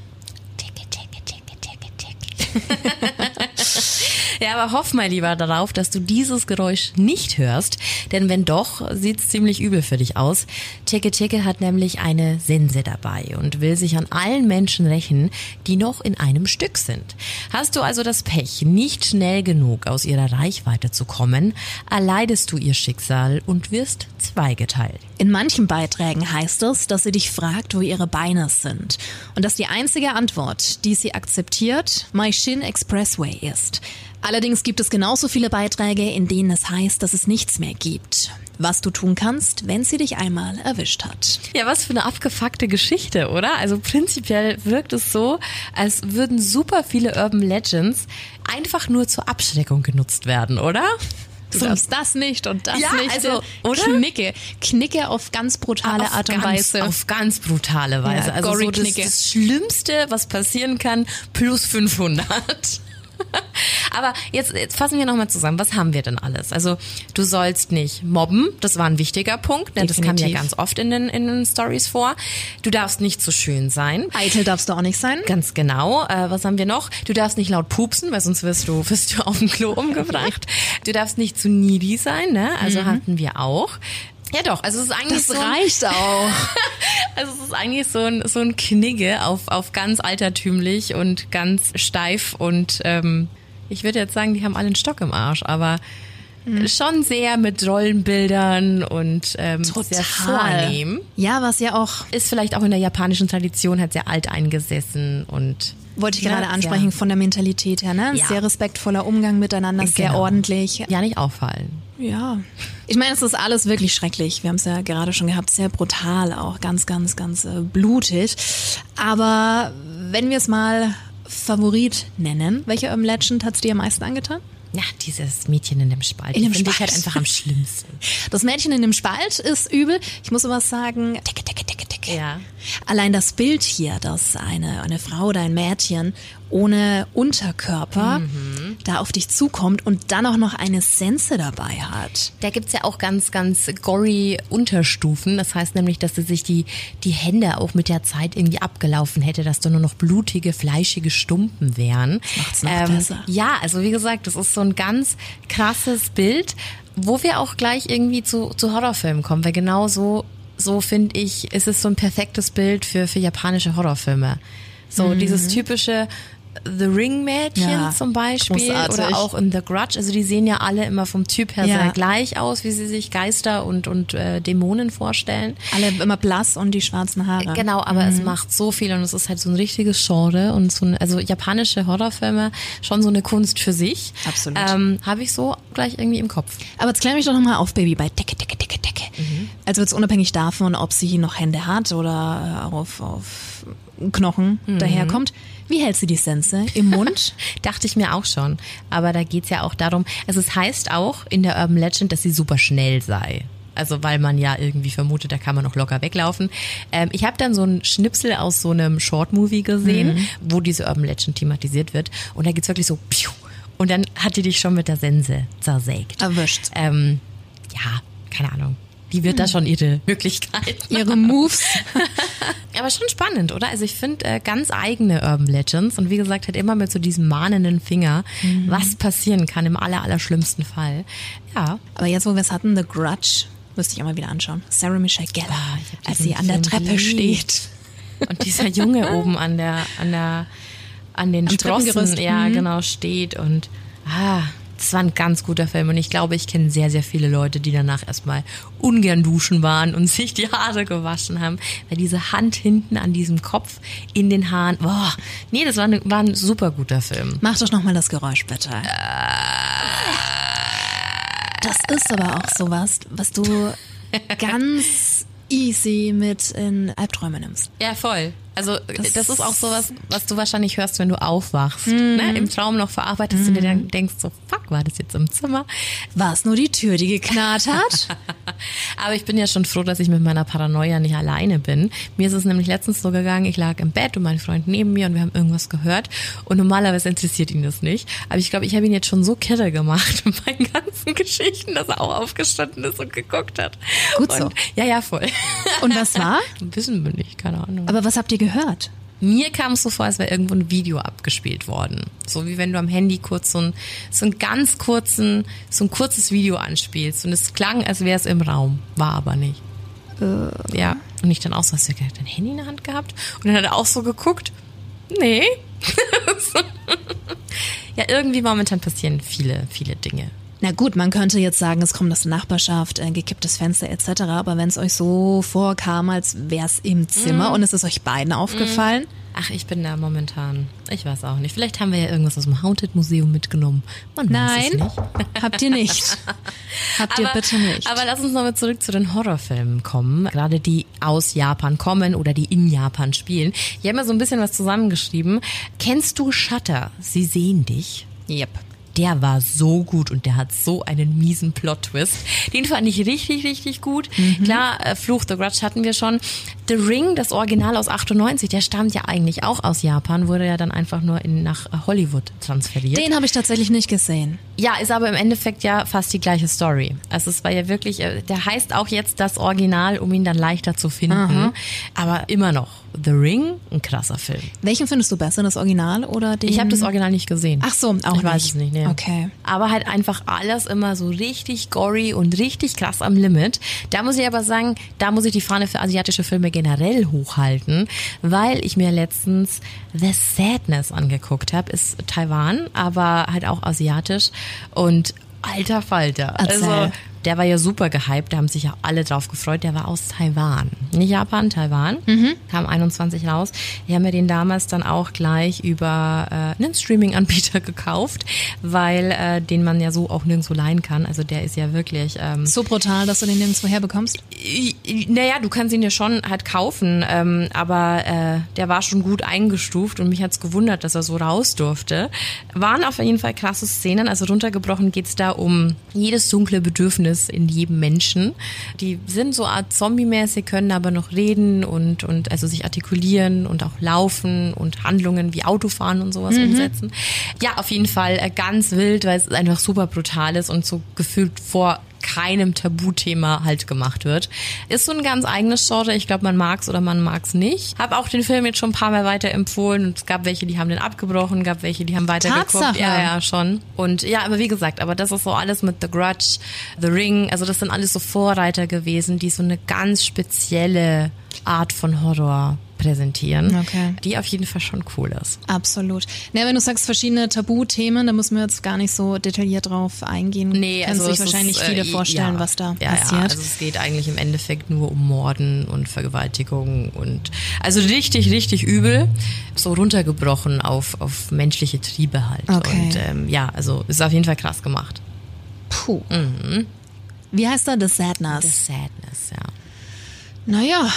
Ticke, ticke, ticke, ticke, ticke. Ja, aber hoff mal lieber darauf, dass du dieses Geräusch nicht hörst, denn wenn doch, sieht's ziemlich übel für dich aus. Teke Teke hat nämlich eine Sense dabei und will sich an allen Menschen rächen, die noch in einem Stück sind. Hast du also das Pech, nicht schnell genug aus ihrer Reichweite zu kommen, erleidest du ihr Schicksal und wirst zweigeteilt. In manchen Beiträgen heißt es, dass sie dich fragt, wo ihre Beine sind und dass die einzige Antwort, die sie akzeptiert, My Shin Expressway ist. Allerdings gibt es genauso viele Beiträge, in denen es heißt, dass es nichts mehr gibt. Was du tun kannst, wenn sie dich einmal erwischt hat. Ja, was für eine abgefuckte Geschichte, oder? Also prinzipiell wirkt es so, als würden super viele Urban Legends einfach nur zur Abschreckung genutzt werden, oder? Du darfst das nicht und das Ja, nicht. also, oder? Knicke. Knicke auf ganz brutale auf Art und ganz, Weise. Auf ganz brutale Weise. Ja, also so das, das Schlimmste, was passieren kann, plus 500. Aber jetzt, jetzt fassen wir nochmal zusammen. Was haben wir denn alles? Also du sollst nicht mobben, das war ein wichtiger Punkt. Ne? Das kam ja ganz oft in den, in den Stories vor. Du darfst nicht zu schön sein. Eitel darfst du auch nicht sein. Ganz genau. Äh, was haben wir noch? Du darfst nicht laut pupsen, weil sonst wirst du, wirst du auf dem Klo umgebracht. Du darfst nicht zu needy sein, ne? Also hatten wir auch. Ja doch, also es ist eigentlich Das so ein, reicht auch. also es ist eigentlich so ein, so ein Knigge auf, auf ganz altertümlich und ganz steif und ähm, ich würde jetzt sagen, die haben alle einen Stock im Arsch, aber schon sehr mit Rollenbildern und ähm, sehr vornehm. Ja, was ja auch, Ist vielleicht auch in der japanischen Tradition halt sehr alt eingesessen und wollte ich Ja, gerade ansprechen, ja. von der Mentalität her, ne? Ja. Sehr respektvoller Umgang miteinander, sehr Genau. ordentlich. ja nicht auffallen. Ja. Ich meine, es ist alles wirklich schrecklich. Wir haben es ja gerade schon gehabt, sehr brutal, auch ganz, ganz, ganz äh, blutig. Aber wenn wir es mal Favorit nennen, welche Urban Legend hat es dir am meisten angetan? Ja, dieses Mädchen in dem Spalt. In dem finde ich Spalt. halt einfach am schlimmsten. Das Mädchen in dem Spalt ist übel. Ich muss aber sagen, ticke, ticke, ticke, ticke. Ja. Allein das Bild hier, dass eine, eine Frau oder ein Mädchen ohne Unterkörper Mhm. da auf dich zukommt und dann auch noch eine Sense dabei hat. Da gibt's ja auch ganz, ganz gory Unterstufen. Das heißt nämlich, dass sie sich die, die Hände auch mit der Zeit irgendwie abgelaufen hätte, dass da nur noch blutige, fleischige Stumpen wären. Ähm, macht's noch besser. Ja, also wie gesagt, das ist so ein ganz krasses Bild, wo wir auch gleich irgendwie zu, zu Horrorfilmen kommen, weil genau so, so finde ich, ist es so ein perfektes Bild für, für japanische Horrorfilme. So dieses typische The Ring-Mädchen. Ja, zum Beispiel großartig. oder auch in The Grudge. Also die sehen ja alle immer vom Typ her Ja. sehr gleich aus, wie sie sich Geister und, und äh, Dämonen vorstellen. Alle immer blass und die schwarzen Haare. Genau, aber Mhm. es macht so viel und es ist halt so ein richtiges Genre und so ein, also japanische Horrorfilme schon so eine Kunst für sich. Absolut. Ähm, Habe ich so gleich irgendwie im Kopf. Aber jetzt klär mich doch nochmal auf, Baby, bei Decke, Decke, Decke, Decke. Mhm. Also jetzt unabhängig davon, ob sie noch Hände hat oder auf, auf Knochen Mhm. daherkommt. Wie hält sie die Sense? Im Mund? Dachte ich mir auch schon. Aber da geht's ja auch darum, also es heißt auch in der Urban Legend, dass sie super schnell sei. Also weil man ja irgendwie vermutet, da kann man noch locker weglaufen. Ähm, ich habe dann so einen Schnipsel aus so einem Short-Movie gesehen, wo diese Urban Legend thematisiert wird. Und da geht's wirklich so, piu, und dann hat die dich schon mit der Sense zersägt. Erwischt. Ähm, ja, keine Ahnung. Die wird da schon ihre Möglichkeiten. Ihre Moves. Aber schon spannend, oder? Also ich finde äh, ganz eigene Urban Legends und wie gesagt, halt immer mit so diesem mahnenden Finger, was passieren kann im aller, aller schlimmsten Fall. Ja. Aber jetzt, wo wir es hatten, The Grudge, müsste ich auch mal wieder anschauen. Sarah Michelle Gellar, Ah, als sie an der Treppe geliebt. steht. Und dieser Junge oben an der, an der, an den Am Sprossen, ja, Mhm. genau, steht und, ah, das war ein ganz guter Film und ich glaube, ich kenne sehr, sehr viele Leute, die danach erstmal ungern duschen waren und sich die Haare gewaschen haben, weil diese Hand hinten an diesem Kopf in den Haaren, boah, nee, das war, eine, war ein super guter Film. Mach doch nochmal das Geräusch, bitte. Das ist aber auch sowas, was du ganz easy mit in Albträume nimmst. Ja, voll. Also das, ist auch sowas, was du wahrscheinlich hörst, wenn du aufwachst. Ne? Im Traum noch verarbeitest und dir dann denkst so, fuck, war das jetzt im Zimmer? War es nur die Tür, die geknarrt hat? Aber ich bin ja schon froh, dass ich mit meiner Paranoia nicht alleine bin. Mir ist es nämlich letztens so gegangen, ich lag im Bett und mein Freund neben mir und wir haben irgendwas gehört und normalerweise interessiert ihn das nicht. Aber ich glaube, ich habe ihn jetzt schon so kirre gemacht mit meinen ganzen Geschichten, dass er auch aufgestanden ist und geguckt hat. Gut so. Und, ja, ja, voll. Und was war? Wissen wir nicht, keine Ahnung. Aber was habt ihr gehört? Mir kam es so vor, als wäre irgendwo ein Video abgespielt worden. So wie wenn du am Handy kurz so ein, so ein ganz kurzen, so ein kurzes Video anspielst. Und es klang, als wäre es im Raum. War aber nicht. Ja. Und ich dann auch so, hast du dein Handy in der Hand gehabt? Und dann hat er auch so geguckt. Nee. ja, irgendwie momentan passieren viele, viele Dinge. Na gut, man könnte jetzt sagen, es kommt aus der Nachbarschaft, ein gekipptes Fenster etc. Aber wenn es euch so vorkam, als wäre es im Zimmer und es ist euch beiden aufgefallen, Ach, ich bin da momentan. Ich weiß auch nicht. Vielleicht haben wir ja irgendwas aus dem Haunted Museum mitgenommen. Man weiß es nein, nicht. habt ihr nicht. habt ihr bitte nicht. Aber lass uns nochmal zurück zu den Horrorfilmen kommen. Gerade die aus Japan kommen oder die in Japan spielen. Ich habe mir so ein bisschen was zusammengeschrieben. Kennst du Shutter? Sie sehen dich. yep. Der war so gut und der hat so einen miesen Plot-Twist. Den fand ich richtig, richtig gut. Klar, äh, Fluch the Grudge hatten wir schon. The Ring, das Original aus 98, der stammt ja eigentlich auch aus Japan, wurde ja dann einfach nur in, nach Hollywood transferiert. Den habe ich tatsächlich nicht gesehen. Ja, ist aber im Endeffekt ja fast die gleiche Story. Also es war ja wirklich, äh, der heißt auch jetzt das Original, um ihn dann leichter zu finden. Aber immer noch, The Ring, ein krasser Film. Welchen findest du besser, das Original oder den? Ich habe das Original nicht gesehen. Ach so, auch ich weiß nicht. es nicht. Nee. Okay. Aber halt einfach alles immer so richtig gory und richtig krass am Limit. Da muss ich aber sagen, da muss ich die Fahne für asiatische Filme generell hochhalten, weil ich mir letztens The Sadness angeguckt habe. Ist Taiwan, aber halt auch asiatisch und alter Falter. Erzähl. Also der war ja super gehypt, da haben sich ja alle drauf gefreut. Der war aus Taiwan. Nicht Japan, Taiwan. Kam 21 raus. Wir haben ja den damals dann auch gleich über äh, einen Streaming-Anbieter gekauft, weil äh, den man ja so auch nirgendwo leihen kann. Also der ist ja wirklich... Ähm, So brutal, dass du den nirgendwo herbekommst? Naja, du kannst ihn ja schon halt kaufen, ähm, aber äh, der war schon gut eingestuft und mich hat's gewundert, dass er so raus durfte. Waren auf jeden Fall krasse Szenen, also runtergebrochen geht's da um jedes dunkle Bedürfnis in jedem Menschen. Die sind so Art Zombie-mäßig, können aber noch reden und, und also sich artikulieren und auch laufen und Handlungen wie Autofahren und sowas umsetzen. Ja, auf jeden Fall äh, ganz wild, weil es einfach super brutal ist und so gefühlt vor keinem Tabuthema halt gemacht wird. Ist so ein ganz eigenes Genre. Ich glaube, man mag's oder man mag's nicht. Hab auch den Film jetzt schon ein paar Mal weiterempfohlen und es gab welche, die haben den abgebrochen, gab welche, die haben weitergeguckt. Tatsache. Ja, ja, schon. Und ja, aber wie gesagt, aber das ist so alles mit The Grudge, The Ring, also das sind alles so Vorreiter gewesen, die so eine ganz spezielle Art von Horror präsentieren, Okay. die auf jeden Fall schon cool ist. Absolut. Na, wenn du sagst verschiedene Tabuthemen, da müssen wir jetzt gar nicht so detailliert drauf eingehen. Nee, Können also sich es wahrscheinlich ist, viele äh, vorstellen, ja, was da ja, passiert. Ja, also es geht eigentlich im Endeffekt nur um Morden und Vergewaltigung und also richtig, richtig übel. So runtergebrochen auf, auf menschliche Triebe halt. Okay. Und ähm, ja, also ist auf jeden Fall krass gemacht. Puh. Wie heißt er? The Sadness. The Sadness, ja. Naja,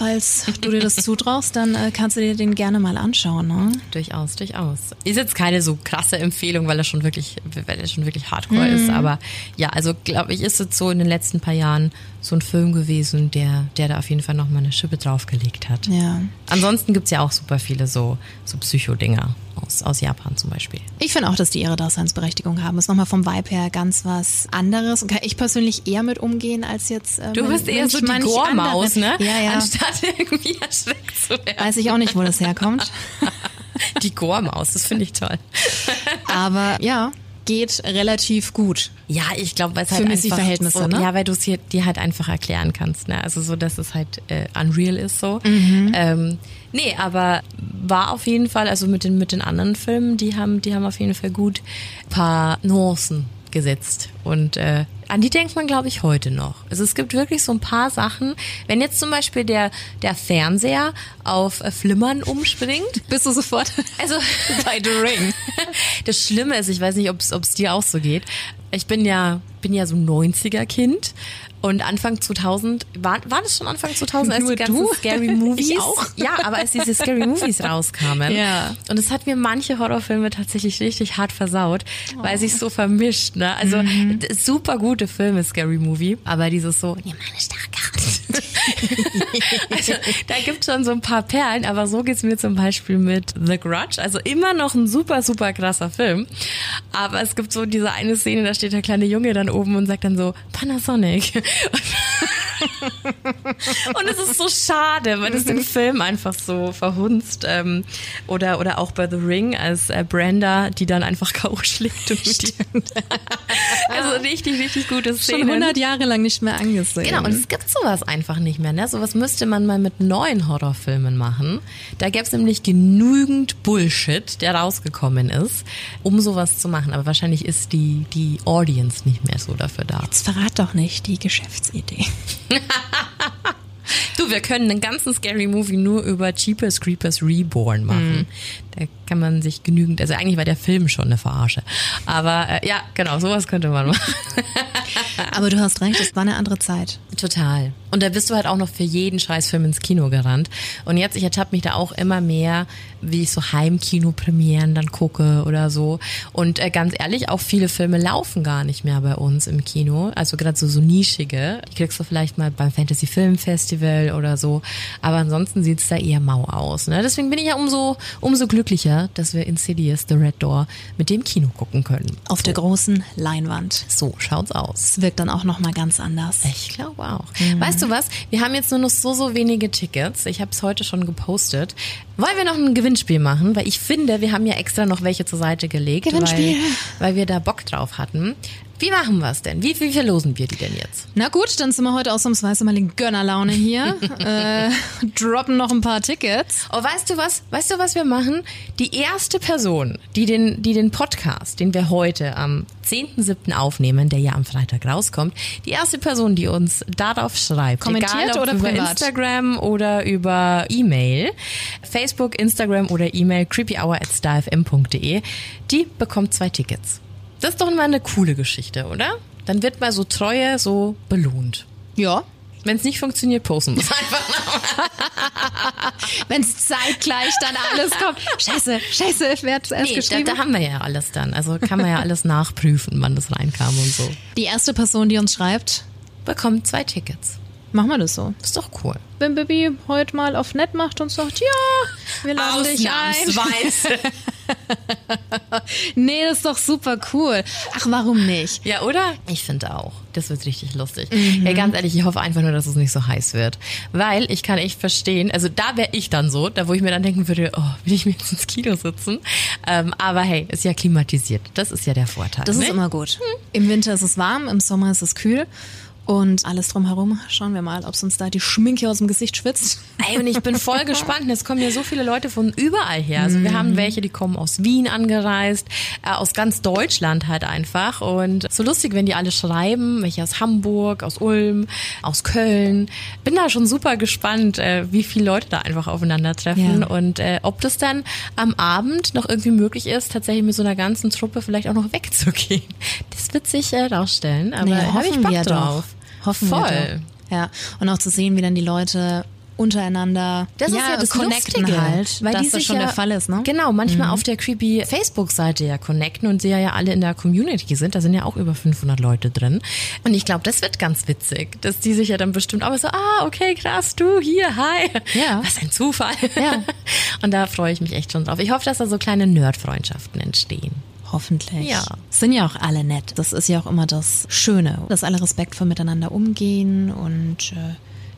falls du dir das zutraust, dann äh, kannst du dir den gerne mal anschauen. Ne? Durchaus, durchaus. Ist jetzt keine so krasse Empfehlung, weil er schon wirklich, weil er schon wirklich hardcore ist. Aber ja, also glaube ich, ist es so in den letzten paar Jahren so ein Film gewesen, der, der da auf jeden Fall nochmal eine Schippe draufgelegt hat. Ja. Ansonsten gibt's ja auch super viele so, so Psycho-Dinger aus aus, Japan zum Beispiel. Ich finde auch, dass die ihre Daseinsberechtigung haben. Ist nochmal vom Vibe her ganz was anderes. Und kann ich persönlich eher mit umgehen als jetzt. Äh, Du bist eher so die Gormaus, ne? Ja, ja. Anstatt irgendwie erschreckt zu werden. Weiß ich auch nicht, wo das herkommt. Die Gormaus, das finde ich toll. Aber ja, geht relativ gut. Ja, ich glaube, weil es Für halt einfach Verhältnisse, so, ne? Ja, weil du es dir, dir halt einfach erklären kannst, ne? Also so, dass es halt äh, unreal ist so. Mhm. Ähm, nee, aber war auf jeden Fall, also mit den mit den anderen Filmen, die haben die haben auf jeden Fall gut paar Nuancen gesetzt und äh, an die denkt man, glaube ich, heute noch. Also es gibt wirklich so ein paar Sachen. Wenn jetzt zum Beispiel der der Fernseher auf äh, Flimmern umspringt, Bist du sofort also bei The Ring? das Schlimme ist, ich weiß nicht, ob es dir auch so geht. Ich bin ja bin ja so ein 90er Kind und Anfang 2000 war war das schon Anfang 2000 als Nur die ganzen du? Scary Movies Ich auch. ja, aber als diese Scary Movies rauskamen Ja. und es hat mir manche Horrorfilme tatsächlich richtig hart versaut, weil sich so vermischt, ne? Also Mhm. super gute Filme Scary Movie, aber dieses so, nimm meine starke also, da gibt schon so ein paar Perlen, aber so geht's mir zum Beispiel mit The Grudge. Also immer noch ein super, super krasser Film. Aber es gibt so diese eine Szene, da steht der kleine Junge dann oben und sagt dann so, Panasonic. Und es ist so schade, weil es den Film einfach so verhunzt. Ähm, oder, oder auch bei The Ring, als äh, Brenda, die dann einfach K.O. schlägt. Also richtig, richtig gute Schon Szenen. 100 Jahre lang nicht mehr angesehen. Genau, und es gibt sowas einfach nicht mehr. Ne? Sowas müsste man mal mit neuen Horrorfilmen machen. Da gäbe es nämlich genügend Bullshit, der rausgekommen ist, um sowas zu machen. Aber wahrscheinlich ist die, die Audience nicht mehr so dafür da. Jetzt verrat doch nicht die Geschäftsidee. Du, wir können einen ganzen Scary Movie nur über Jeepers Creepers Reborn machen. Da kann man sich genügend, also eigentlich war der Film schon eine Verarsche. Aber äh, ja, genau, sowas könnte man machen. Aber du hast recht, es war eine andere Zeit. Total. Und da bist du halt auch noch für jeden Scheißfilm ins Kino gerannt. Und jetzt, ich ertappe mich da auch immer mehr, wie ich so Heimkino-Premieren dann gucke oder so. Und äh, ganz ehrlich, auch viele Filme laufen gar nicht mehr bei uns im Kino. Also gerade so, so nischige. Die kriegst du vielleicht mal beim Fantasy Film Festival oder so. Aber ansonsten sieht's da eher mau aus. Ne? Deswegen bin ich ja umso, umso glücklicher, dass wir Insidious The Red Door mit dem Kino gucken können. Auf der großen Leinwand. So schaut's aus. Es wirkt dann auch nochmal ganz anders. Ich glaube auch. Weißt du was? Wir haben jetzt nur noch so, so wenige Tickets. Ich habe es heute schon gepostet. Wollen wir noch ein Gewinnspiel machen? Weil ich finde, wir haben ja extra noch welche zur Seite gelegt, Gewinnspiel. Weil, weil wir da Bock drauf hatten. Wie machen wir es denn? Wie, wie verlosen wir die denn jetzt? Na gut, dann sind wir heute ausnahmsweise mal in Gönnerlaune hier. äh, droppen noch ein paar Tickets. Oh, weißt du was? Weißt du, was wir machen? Die erste Person, die den, die den Podcast, den wir heute am 10.7. aufnehmen, der ja am Freitag rauskommt, die erste Person, die uns darauf schreibt, Kommentiert egal oder über privat? Instagram oder über E-Mail, Facebook, Instagram oder E-Mail creepyhour@stylefm.de, die bekommt zwei Tickets. Das ist doch mal eine coole Geschichte, oder? Dann wird mal so Treue so belohnt. Ja. Wenn es nicht funktioniert, posten wir es einfach. Wenn es zeitgleich dann alles kommt. Scheiße, scheiße, wer hat's erst Nee, da, geschrieben? da haben wir ja alles dann. Also kann man ja alles nachprüfen, wann das reinkam und so. Die erste Person, die uns schreibt, Bekommt zwei Tickets. machen wir das so. Ist doch cool. Wenn Bibi heute mal auf nett macht und sagt, ja, wir laden dich ein. Ausnahmsweise. Nee, das ist doch super cool. Ach, warum nicht? ja, oder? Ich finde auch. Das wird richtig lustig. Ja, ganz ehrlich, ich hoffe einfach nur, dass es nicht so heiß wird. Weil ich kann echt verstehen, also da wäre ich dann so, da wo ich mir dann denken würde, oh, will ich mir jetzt ins Kino sitzen? Ähm, aber hey, ist ja klimatisiert. Das ist ja der Vorteil. Das ne? ist immer gut. Im Winter ist es warm, im Sommer ist es kühl. Und alles drumherum, schauen wir mal, ob es uns da die Schminke aus dem Gesicht schwitzt. Ey, und ich bin voll gespannt. Es kommen ja so viele Leute von überall her. Also wir haben welche, die kommen aus Wien angereist, äh, aus ganz Deutschland halt einfach. Und so lustig, wenn die alle schreiben, welche aus Hamburg, aus Ulm, aus Köln. Bin da schon super gespannt, äh, wie viele Leute da einfach aufeinandertreffen Ja. und äh, ob das dann am Abend noch irgendwie möglich ist, tatsächlich mit so einer ganzen Truppe vielleicht auch noch wegzugehen. Das wird sich äh, rausstellen, aber Naja, hab ich Bock wir drauf. doch. Hoffen Voll. wir. Ja, und auch zu sehen, wie dann die Leute untereinander Das ja, ist ja das connecten Lustige, halt, weil dass die das schon ja, der Fall ist, ne? Genau, manchmal auf der creepy Facebook-Seite ja connecten und sie ja, ja alle in der Community sind. Da sind ja auch über 500 Leute drin. Und ich glaube, das wird ganz witzig, dass die sich ja dann bestimmt auch so, ah, okay, krass, du hier, hi. Ja. Was ein Zufall. Ja. Und da freue ich mich echt schon drauf. Ich hoffe, dass da so kleine Nerd-Freundschaften entstehen. Hoffentlich. Ja. Sind ja auch alle nett. Das ist ja auch immer das Schöne, dass alle respektvoll miteinander umgehen und äh,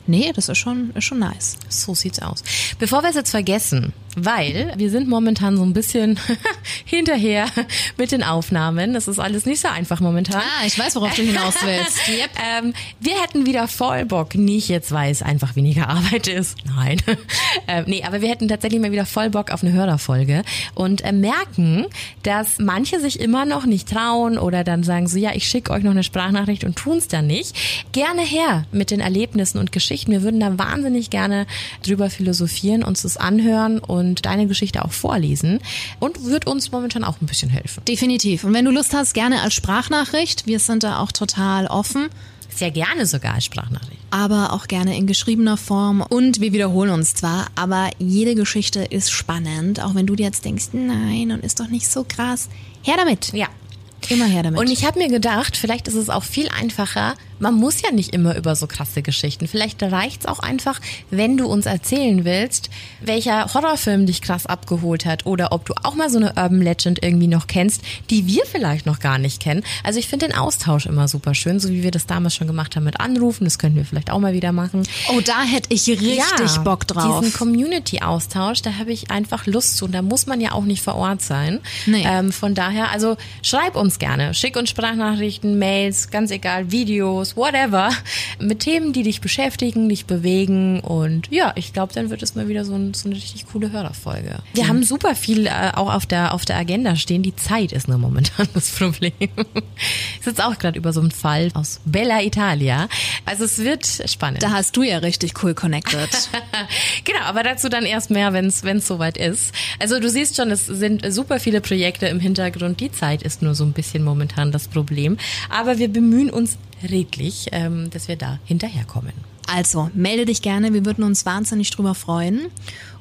nee, das ist schon, ist schon nice. So sieht's aus. Bevor wir es jetzt vergessen, weil wir sind momentan so ein bisschen hinterher mit den Aufnahmen. Das ist alles nicht so einfach momentan. Ah, ich weiß, worauf du hinaus willst. Yep. Ähm, wir hätten wieder voll Bock, nicht jetzt, weil es einfach weniger Arbeit ist. Nein. ähm, nee, aber wir hätten tatsächlich mal wieder voll Bock auf eine Hörerfolge und äh, merken, dass manche sich immer noch nicht trauen oder dann sagen so, ja, ich schicke euch noch eine Sprachnachricht und tun's dann nicht. Gerne her mit den Erlebnissen und Geschichten. Wir würden da wahnsinnig gerne drüber philosophieren, uns das anhören und deine Geschichte auch vorlesen und wird uns momentan auch ein bisschen helfen. Definitiv. Und wenn du Lust hast, gerne als Sprachnachricht. Wir sind da auch total offen. Sehr gerne sogar als Sprachnachricht. aber auch gerne in geschriebener Form. Und wir wiederholen uns zwar, aber jede Geschichte ist spannend, auch wenn du dir jetzt denkst, nein, und ist doch nicht so krass. Her damit. Ja. Immer her damit. Und ich habe mir gedacht, vielleicht ist es auch viel einfacher. Man muss ja nicht immer über so krasse Geschichten. Vielleicht reicht's auch einfach, wenn du uns erzählen willst, welcher Horrorfilm dich krass abgeholt hat oder ob du auch mal so eine Urban Legend irgendwie noch kennst, die wir vielleicht noch gar nicht kennen. Also ich finde den Austausch immer super schön, so wie wir das damals schon gemacht haben mit Anrufen. Das könnten wir vielleicht auch mal wieder machen. oh, da hätte ich richtig Bock drauf. Diesen Community-Austausch, da habe ich einfach Lust zu. Und da muss man ja auch nicht vor Ort sein. Nee. Ähm, von daher, also schreib uns gerne. Schick uns Sprachnachrichten, Mails, ganz egal, Videos, whatever. Mit Themen, die dich beschäftigen, dich bewegen. Und ja, ich glaube, dann wird es mal wieder so, ein, so eine richtig coole Hörerfolge. Wir haben super viel äh, auch auf der, auf der Agenda stehen. Die Zeit ist nur momentan das Problem. Ich sitze auch gerade über so einen Fall aus Bella Italia. Also es wird spannend. da hast du ja richtig cool connected. genau, aber dazu dann erst mehr, wenn es soweit ist. Also du siehst schon, es sind super viele Projekte im Hintergrund. Die Zeit ist nur so ein bisschen momentan das Problem. Aber wir bemühen uns redlich, ähm, dass wir da hinterherkommen. Also, melde dich gerne, wir würden uns wahnsinnig drüber freuen.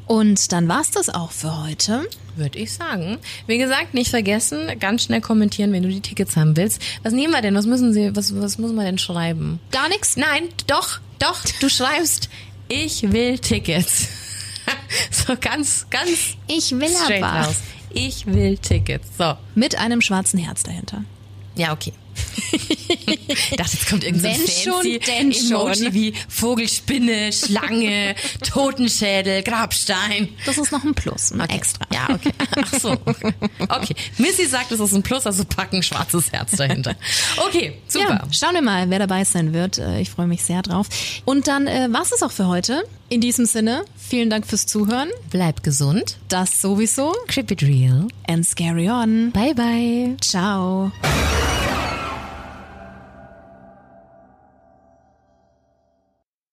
Und dann war's das auch für heute. Würde ich sagen. Wie gesagt, nicht vergessen, ganz schnell kommentieren, wenn du die Tickets haben willst. Was nehmen wir denn? Was müssen sie, was, was muss man denn schreiben? Gar nichts? Nein, doch, doch, du schreibst, ich will Tickets. so ganz, ganz Ich will aber. raus. Ich will Tickets. So. Mit einem schwarzen Herz dahinter. Ja, okay. Ich dachte, jetzt kommt irgendein Wenn fancy schon, Emoji schon. wie Vogelspinne, Schlange, Totenschädel, Grabstein. Das ist noch ein Plus, ein Okay. extra. Ja, okay. Ach so. Okay. okay. Missy sagt, es ist ein Plus, also packen schwarzes Herz dahinter. Okay, super. Ja, schauen wir mal, wer dabei sein wird. Äh, Ich freue mich sehr drauf. Und dann äh, war's es auch für heute. In diesem Sinne, vielen Dank fürs Zuhören. Bleib gesund. Das sowieso. Keep it real. And scary on. Bye, bye. Ciao.